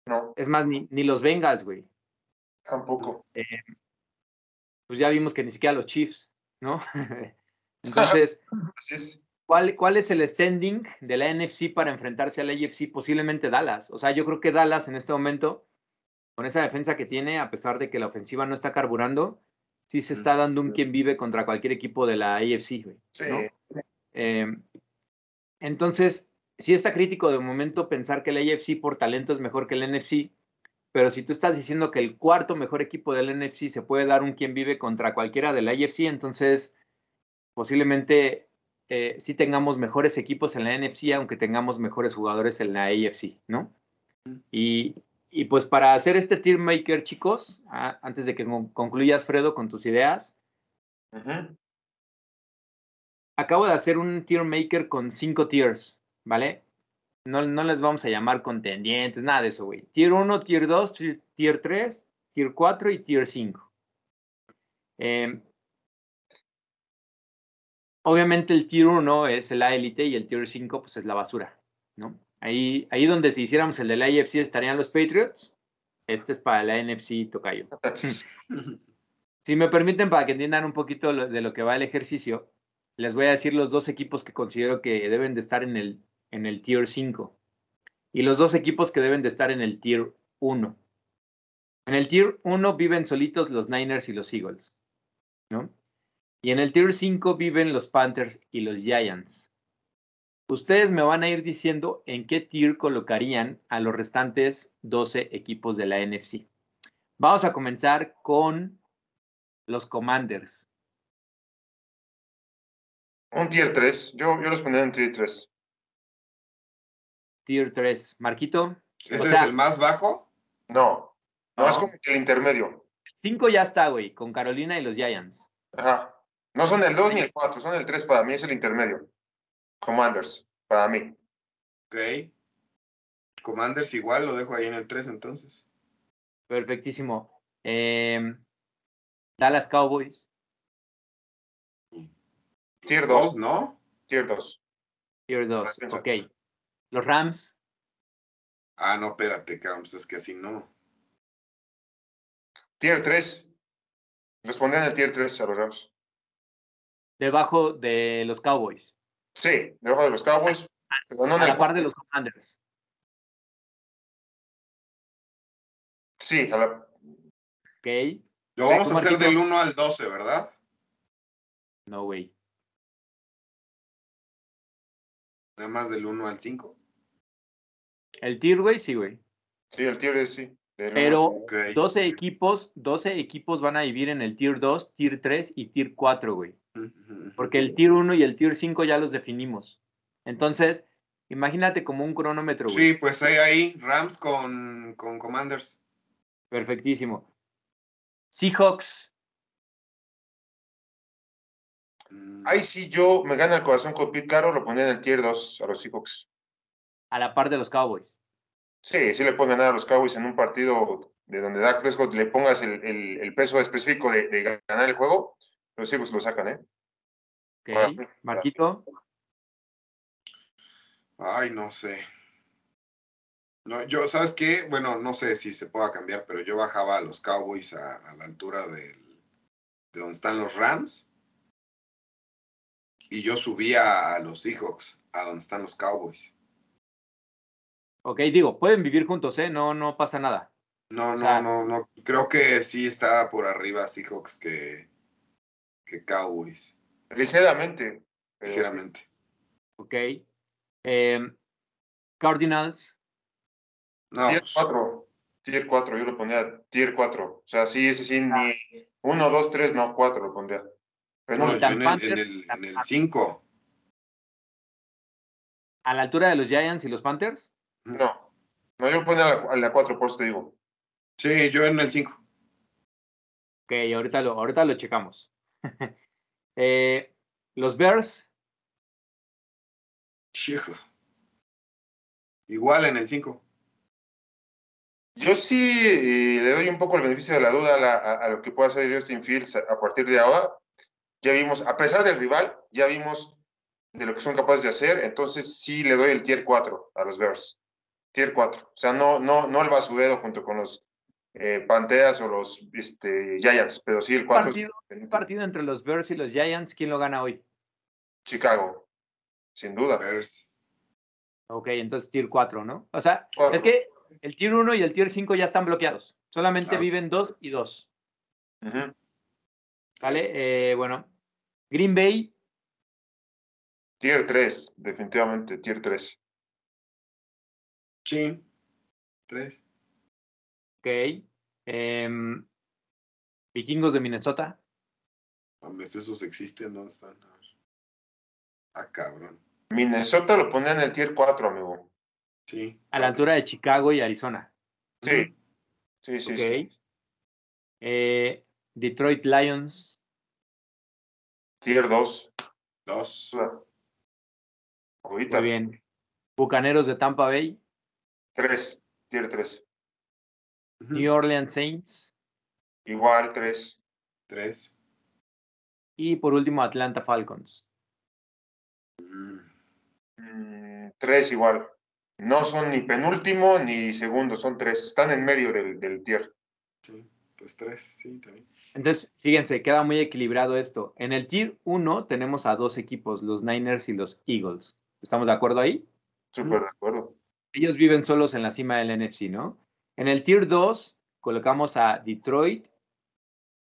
No. Es más, ni, ni los Bengals, güey. Tampoco. Eh, pues ya vimos que ni siquiera los Chiefs, ¿no? Entonces, es. ¿cuál, ¿cuál es el standing de la NFC para enfrentarse a la AFC? Posiblemente Dallas. O sea, yo creo que Dallas en este momento, con esa defensa que tiene, a pesar de que la ofensiva no está carburando, sí se está dando un quien vive contra cualquier equipo de la AFC, güey. ¿no? Sí. Eh, entonces, sí está crítico de momento pensar que el AFC por talento es mejor que el NFC, pero si tú estás diciendo que el cuarto mejor equipo del NFC se puede dar un quien vive contra cualquiera del AFC, entonces posiblemente eh, sí tengamos mejores equipos en la NFC, aunque tengamos mejores jugadores en la AFC, ¿no? Y, y pues para hacer este tier maker, chicos, a, antes de que concluyas, Fredo, con tus ideas, Uh -huh. acabo de hacer un tier maker con cinco tiers. ¿Vale? No, no les vamos a llamar contendientes, nada de eso, güey. Tier 1, Tier 2, Tier 3, Tier 4 y Tier 5. Eh, obviamente el Tier 1 es la élite y el Tier 5 pues es la basura, ¿no? Ahí, ahí donde si hiciéramos el de la AFC estarían los Patriots. Este es para la NFC Tocayo. si me permiten, para que entiendan un poquito de lo que va el ejercicio, les voy a decir los dos equipos que considero que deben de estar en el en el Tier 5 y los dos equipos que deben de estar en el Tier 1. En el Tier 1 viven solitos los Niners y los Eagles, ¿no? Y en el Tier 5 viven los Panthers y los Giants. Ustedes me van a ir diciendo en qué tier colocarían a los restantes 12 equipos de la NFC. Vamos a comenzar con los Commanders. Un tier 3. Yo, yo los pondría en tier 3. Tier 3. Marquito. ¿Ese o sea, es el más bajo? No. No, no, es como que el intermedio. 5 ya está, güey, con Carolina y los Giants. Ajá. No son el 2 ni el 4, son el 3 para mí, es el intermedio. Commanders, para mí. Ok. Commanders igual, lo dejo ahí en el 3 entonces. Perfectísimo. Em, Dallas Cowboys, Tier Dos, 2, ¿no? tier 2. Tier 2. defensa. Ok. Los Rams, Ah, no, espérate, pues es que así no. Tier 3. Los pondré en el tier 3 a los Rams. debajo de los Cowboys. Sí, debajo de los Cowboys. Pero no a la par de los Commanders. Sí, a la... Ok. Lo vamos a hacer del 1 al 12, ¿verdad? No, güey. Nada más del 1 al 5. El tier, güey, sí, güey. sí, el tier sí. Pero. Ok. 12 equipos, 12 equipos van a vivir en el tier 2, tier 3 y tier 4, güey. Porque el tier 1 y el tier 5 ya los definimos. Entonces, imagínate como un cronómetro, güey. Sí, pues ahí, ahí, Rams con, con Commanders. Perfectísimo. Seahawks, Mm, Ahí sí yo me gana el corazón con Pete Carroll, lo ponía en el tier 2 a los Seahawks. A la par de los Cowboys. Sí, sí le pueden ganar a los Cowboys en un partido de donde Dak Prescott le pongas el, el- el peso específico de, de ganar el juego, los Seahawks lo sacan, ¿eh? Ok. Para mí, Marquito, Ay, no sé. No, yo, ¿sabes qué? Bueno, no sé si se pueda cambiar, pero yo bajaba a los Cowboys a, a la altura del- de donde están los Rams. Y yo subía a los Seahawks, a donde están los Cowboys. Ok, digo, pueden vivir juntos, ¿eh? No, no pasa nada. No, O no, sea- no, no. Creo que sí está por arriba Seahawks que, que Cowboys, Ligeramente. ligeramente. Ok. Em, Cardinals, No, Tier pues, 4. Tier 4, yo lo ponía tier 4. O sea, sí, ese sí, ni 1, 2, 3, no, 4 lo pondría. Pero no, no, yo en el, Panthers, en el, en el Panthers. 5. a la altura de los Giants y los Panthers. No, no, yo ponía a la, a la 4, por eso te digo. Sí, yo en el 5. Ok, ahorita lo, ahorita lo checamos. Eh, los Bears, Hijo. Igual en el 5. Yo sí eh, le doy un poco el beneficio de la duda a, la- a- a lo que pueda hacer Justin Fields a, a partir de ahora. Ya vimos, a pesar del rival, ya vimos de lo que son capaces de hacer, entonces sí le doy el tier 4 a los Bears. Tier 4. O sea, no, no, no el basurero junto con los eh, Panteras o los este, Giants, pero sí el 4. partido, un partido entre los Bears y los Giants, ¿quién lo gana hoy? Chicago, sin duda. Bears. Ok, entonces tier 4, ¿no? O sea, Cuatro. es que el tier 1 y el tier 5 ya están bloqueados. Solamente Claro. viven 2 y 2. Ujú. ¿Vale? Eh, bueno, Green Bay, Tier 3, definitivamente, tier 3. Sí. 3. ok. Em, Vikingos de Minnesota, Mames, esos existen, ¿dónde están? Ah, cabrón. Minnesota lo ponía en el tier 4, amigo. Sí. a la altura de Chicago y Arizona. Sí, sí, sí. Ok. sí. Eh, Detroit Lions, Tier 2. Dos. Ahorita. muy bien. Bucaneros de Tampa Bay, 3. Tier 3. New Orleans Saints Igual 3. Tres. y por último Atlanta Falcons. 3 igual. No son ni penúltimo ni segundo, son 3. Están en medio del, del tier. Sí. Pues tres, sí, también. Entonces, fíjense, queda muy equilibrado esto. En el Tier 1 tenemos a dos equipos, los Niners y los Eagles. ¿Estamos de acuerdo ahí? Súper de acuerdo. Ellos viven solos en la cima del NFC, ¿no? En el Tier 2 colocamos a Detroit,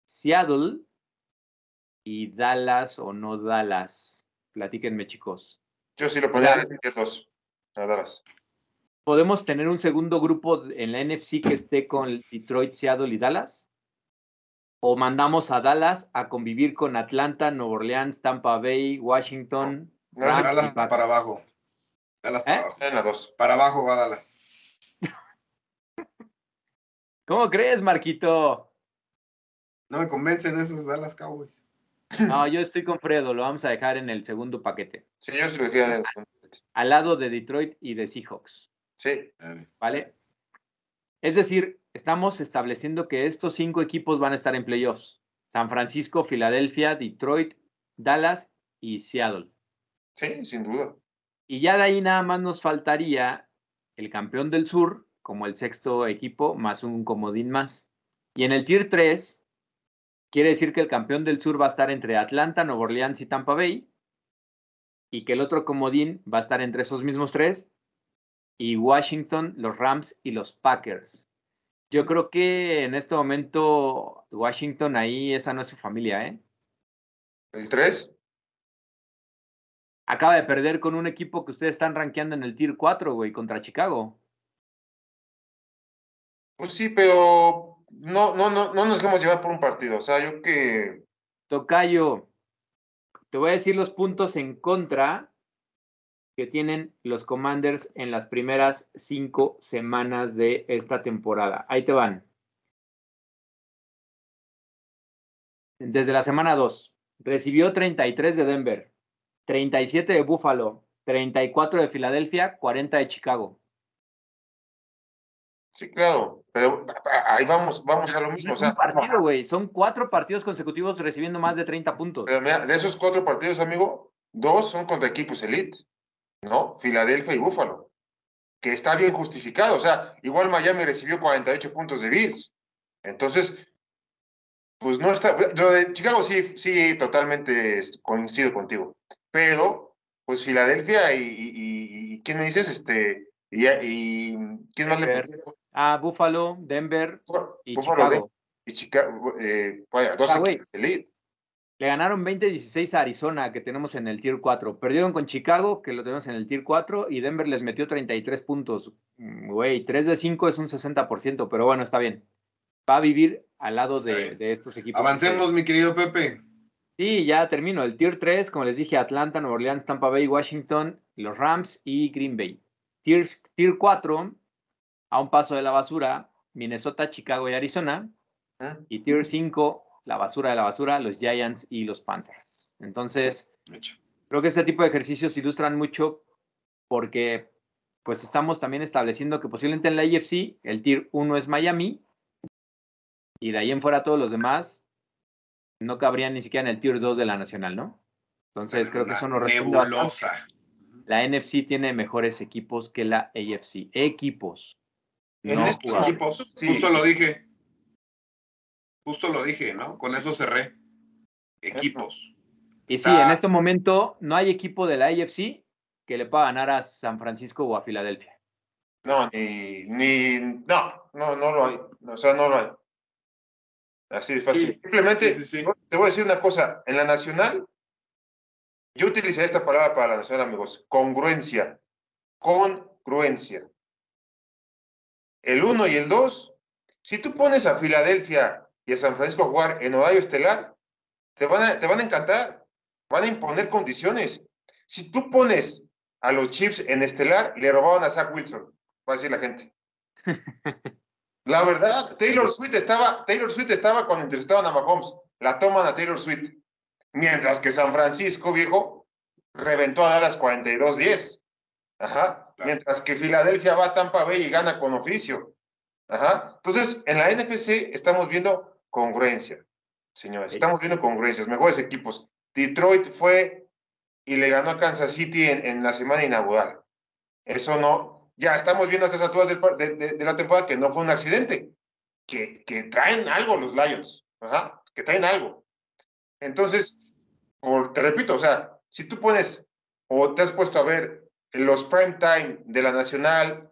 Seattle y Dallas o no Dallas. Platíquenme, chicos. Yo sí lo ponía Claro. en tier 2. A Dallas. ¿Podemos tener un segundo grupo en la NFC que esté con Detroit, Seattle y Dallas? ¿O mandamos a Dallas a convivir con Atlanta, Nueva Orleans, Tampa Bay, Washington? No, Dallas para abajo. Dallas para ¿Eh? abajo. en la 2. Para abajo va Dallas. ¿Cómo crees, Marquito? No me convencen esos Dallas Cowboys. No, yo estoy con Fredo, lo vamos a dejar en el segundo paquete. Sí, yo sí lo dejé en el Al lado de Detroit y de Seahawks. Sí. ¿Vale? Es decir, estamos estableciendo que estos cinco equipos van a estar en playoffs. San Francisco, Filadelfia, Detroit, Dallas y Seattle. Sí, sin duda. Y ya de ahí nada más nos faltaría el campeón del sur como el sexto equipo más un comodín más. Y en el tier 3 quiere decir que el campeón del sur va a estar entre Atlanta, Nueva Orleans y Tampa Bay y que el otro comodín va a estar entre esos mismos tres y Washington, los Rams y los Packers. Yo creo que en este momento Washington ahí esa no es su familia, ¿eh? ¿El 3? Acaba de perder con un equipo que ustedes están rankeando en el Tier 4, güey, contra Chicago. Pues sí, pero no, no, no, no nos dejemos llevar por un partido. O sea, yo que. Tocayo, te voy a decir los puntos en contra que tienen los Commanders en las primeras cinco semanas de esta temporada. Ahí te van. Desde la semana 2, recibió 33 de Denver, 37 de Buffalo, 34 de Filadelfia, 40 de Chicago. Sí, claro, pero ahí vamos, vamos a lo mismo. Es un partido, güey. Son cuatro partidos consecutivos recibiendo más de 30 puntos. Pero mira, de esos cuatro partidos, amigo, dos son contra equipos elite. ¿no? Filadelfia y Búfalo, que está bien justificado. O sea, igual Miami recibió 48 puntos de Bills. Entonces, pues no está. Lo de Chicago sí, sí, totalmente coincido contigo. Pero, pues Filadelfia y, ¿quién me dices? Este, y, ¿quién más le Ah, Buffalo, Denver y Chicago. y Chicago, eh, vaya, dos ah. Le ganaron 20-16 a Arizona, que tenemos en el Tier 4. Perdieron con Chicago, que lo tenemos en el Tier 4, y Denver les metió 33 puntos. Mm, güey, 3 de 5 es un 60%, pero bueno, está bien. Va a vivir al lado de, estos equipos. Avancemos, mi querido Pepe. Sí, ya termino. El Tier 3, como les dije, Atlanta, Nueva Orleans, Tampa Bay, Washington, los Rams y Green Bay. Tier, tier 4, a un paso de la basura, Minnesota, Chicago y Arizona. Ah. Y Tier 5, la basura de la basura, los Giants y los Panthers. Entonces, creo que este tipo de ejercicios ilustran mucho porque pues estamos también estableciendo que posiblemente en la IFC el Tier 1 es Miami y de ahí en fuera todos los demás no cabrían ni siquiera en el Tier 2 de la Nacional, ¿no? Entonces creo que eso nos responde La NFC tiene mejores equipos que la AFC. Equipos. En estos equipos, justo lo dije. Justo lo dije, ¿no? Con eso cerré. Equipos. Y sí, en este momento no hay equipo de la AFC que le pueda ganar a San Francisco o a Filadelfia. No, ni, ni, no, no, no lo hay. O sea, no lo hay. Así de fácil. Simplemente, te voy a decir una cosa. En la nacional, yo utilicé esta palabra para la nacional, amigos. Congruencia. Congruencia. El 1 y el 2, si tú pones a Filadelfia y a San Francisco a jugar en horario estelar, te van a, te van a encantar, van a imponer condiciones. Si tú pones a los Chiefs en estelar, le robaban a Zach Wilson, va a decir la gente. La verdad, Taylor Swift estaba, Taylor Swift estaba cuando interceptaban a Mahomes, la toman a Taylor Swift. Mientras que San Francisco, viejo, reventó a Dallas 42-10. Ajá. Mientras que Filadelfia va a Tampa Bay y gana con oficio. Ajá. Entonces, en la NFC estamos viendo congruencia, señores. Estamos viendo congruencias, mejores equipos. Detroit fue y le ganó a Kansas City en, la semana inaugural. Eso no, ya estamos viendo a estas alturas de, la temporada que no fue un accidente, que, que traen algo los Lions, que traen algo. Entonces, por, te repito, o sea, si tú pones o te has puesto a ver los prime time de la Nacional,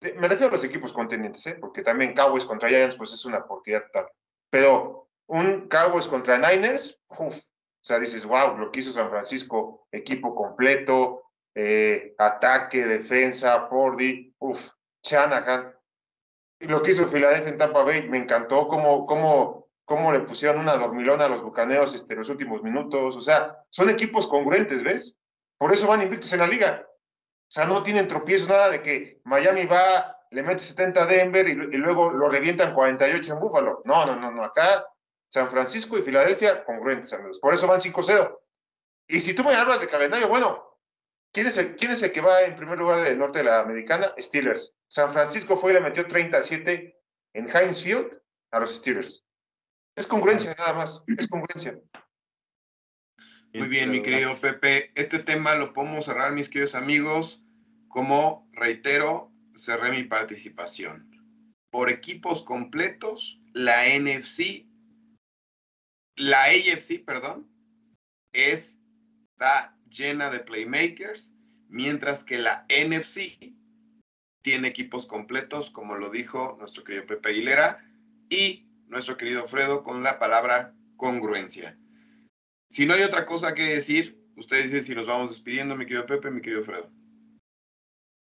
me refiero a los equipos contendientes, ¿eh? porque también Cowboys contra Giants, pues es una porquería total. Pero un Cowboys contra Niners, uf, o sea, dices, wow, lo que hizo San Francisco, equipo completo, eh, ataque, defensa, Pordy, uff, Shanahan. Y lo que hizo Filadelfia en Tampa Bay, me encantó cómo, cómo, cómo le pusieron una dormilona a los bucaneos este, los últimos minutos. O sea, son equipos congruentes, ¿ves? Por eso van invictos en la liga. O sea, no tienen tropiezo, nada de que Miami va, le mete 70 a Denver y, luego lo revientan 48 en Búfalo. No, no, no, no. Acá San Francisco y Filadelfia congruentes, amigos. Por eso van 5-0. Y si tú me hablas de calendario, bueno, ¿quién es, el, ¿quién es el que va en primer lugar del norte de la americana? Steelers. San Francisco fue y le metió 37 en Heinz Field a los Steelers. Es congruencia nada más, es congruencia. Muy bien, mi querido Pepe. Este tema lo podemos cerrar, mis queridos amigos, como reitero, cerré mi participación. Por equipos completos, la NFC, la AFC, perdón, está llena de playmakers, mientras que la NFC tiene equipos completos, como lo dijo nuestro querido Pepe Aguilera, y nuestro querido Fredo con la palabra congruencia. Si no hay otra cosa que decir, ustedes dicen si nos vamos despidiendo, mi querido Pepe, mi querido Fredo.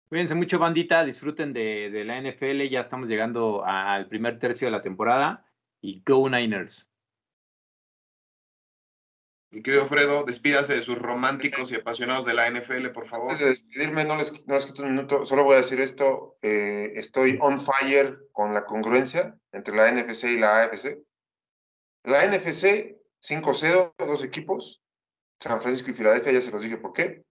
Cuídense mucho, bandita. Disfruten de, de, la NFL. Ya estamos llegando al primer tercio de la temporada. Y Go Niners. Mi querido Fredo, despídase de sus románticos y apasionados de la NFL, por favor. Antes de despedirme, no les, no les quito un minuto. Solo voy a decir esto. Eh, estoy on fire con la congruencia entre la NFC y la AFC. La NFC, 5-0, dos equipos. San Francisco y Filadelfia, ya se los dije por qué.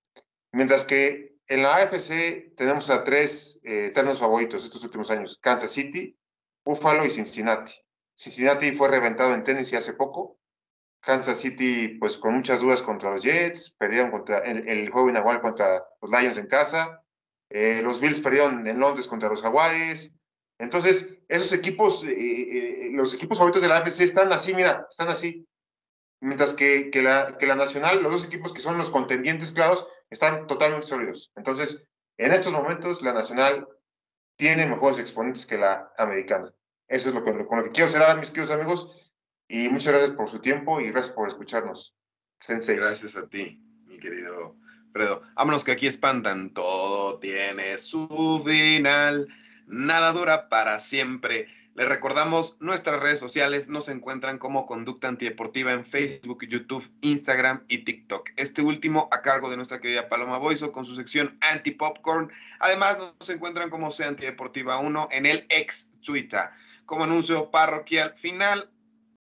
Mientras que en la AFC tenemos a tres eh, eternos favoritos estos últimos años: Kansas City, Buffalo y Cincinnati. Cincinnati fue reventado en Tennessee hace poco. Kansas City, pues con muchas dudas contra los Jets, perdieron contra el, el juego inaugural contra los Lions en casa. Eh, los Bills perdieron en Londres contra los Jaguares. Entonces, esos equipos, eh, eh, los equipos favoritos de la AFC están así, mira, están así. Mientras que, que, la, que la Nacional, los dos equipos que son los contendientes claros, están totalmente sólidos. Entonces, en estos momentos, la nacional tiene mejores exponentes que la americana. Eso es lo que, con lo que quiero cerrar, mis queridos amigos. Y muchas gracias por su tiempo y gracias por escucharnos. Sensei. Gracias a ti, mi querido Fredo. Vámonos que aquí espantan. Todo tiene su final. Nada dura para siempre. Les recordamos nuestras redes sociales, nos encuentran como Conducta Antideportiva en Facebook, YouTube, Instagram y TikTok. Este último a cargo de nuestra querida Paloma Boiso con su sección Anti Popcorn. Además nos encuentran como Sea Antideportiva 1 en el ex Twitter. Como anuncio parroquial final,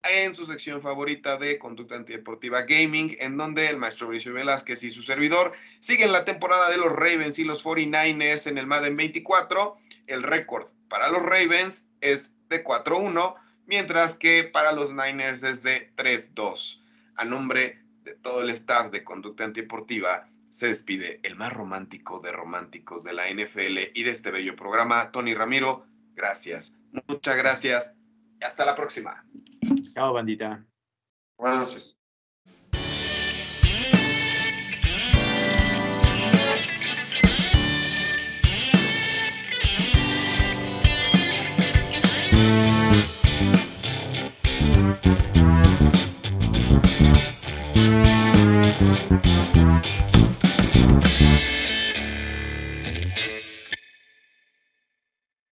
en su sección favorita de Conducta Antideportiva Gaming, en donde el maestro Mauricio Velázquez y su servidor siguen la temporada de los Ravens y los 49ers en el Madden 24. El récord para los Ravens es de 4-1, mientras que para los Niners es de 3-2. A nombre de todo el staff de Conducta Antideportiva, se despide el más romántico de románticos de la NFL y de este bello programa, Tony Ramiro. Gracias, muchas gracias y hasta la próxima. Chao, bandita. Buenas noches.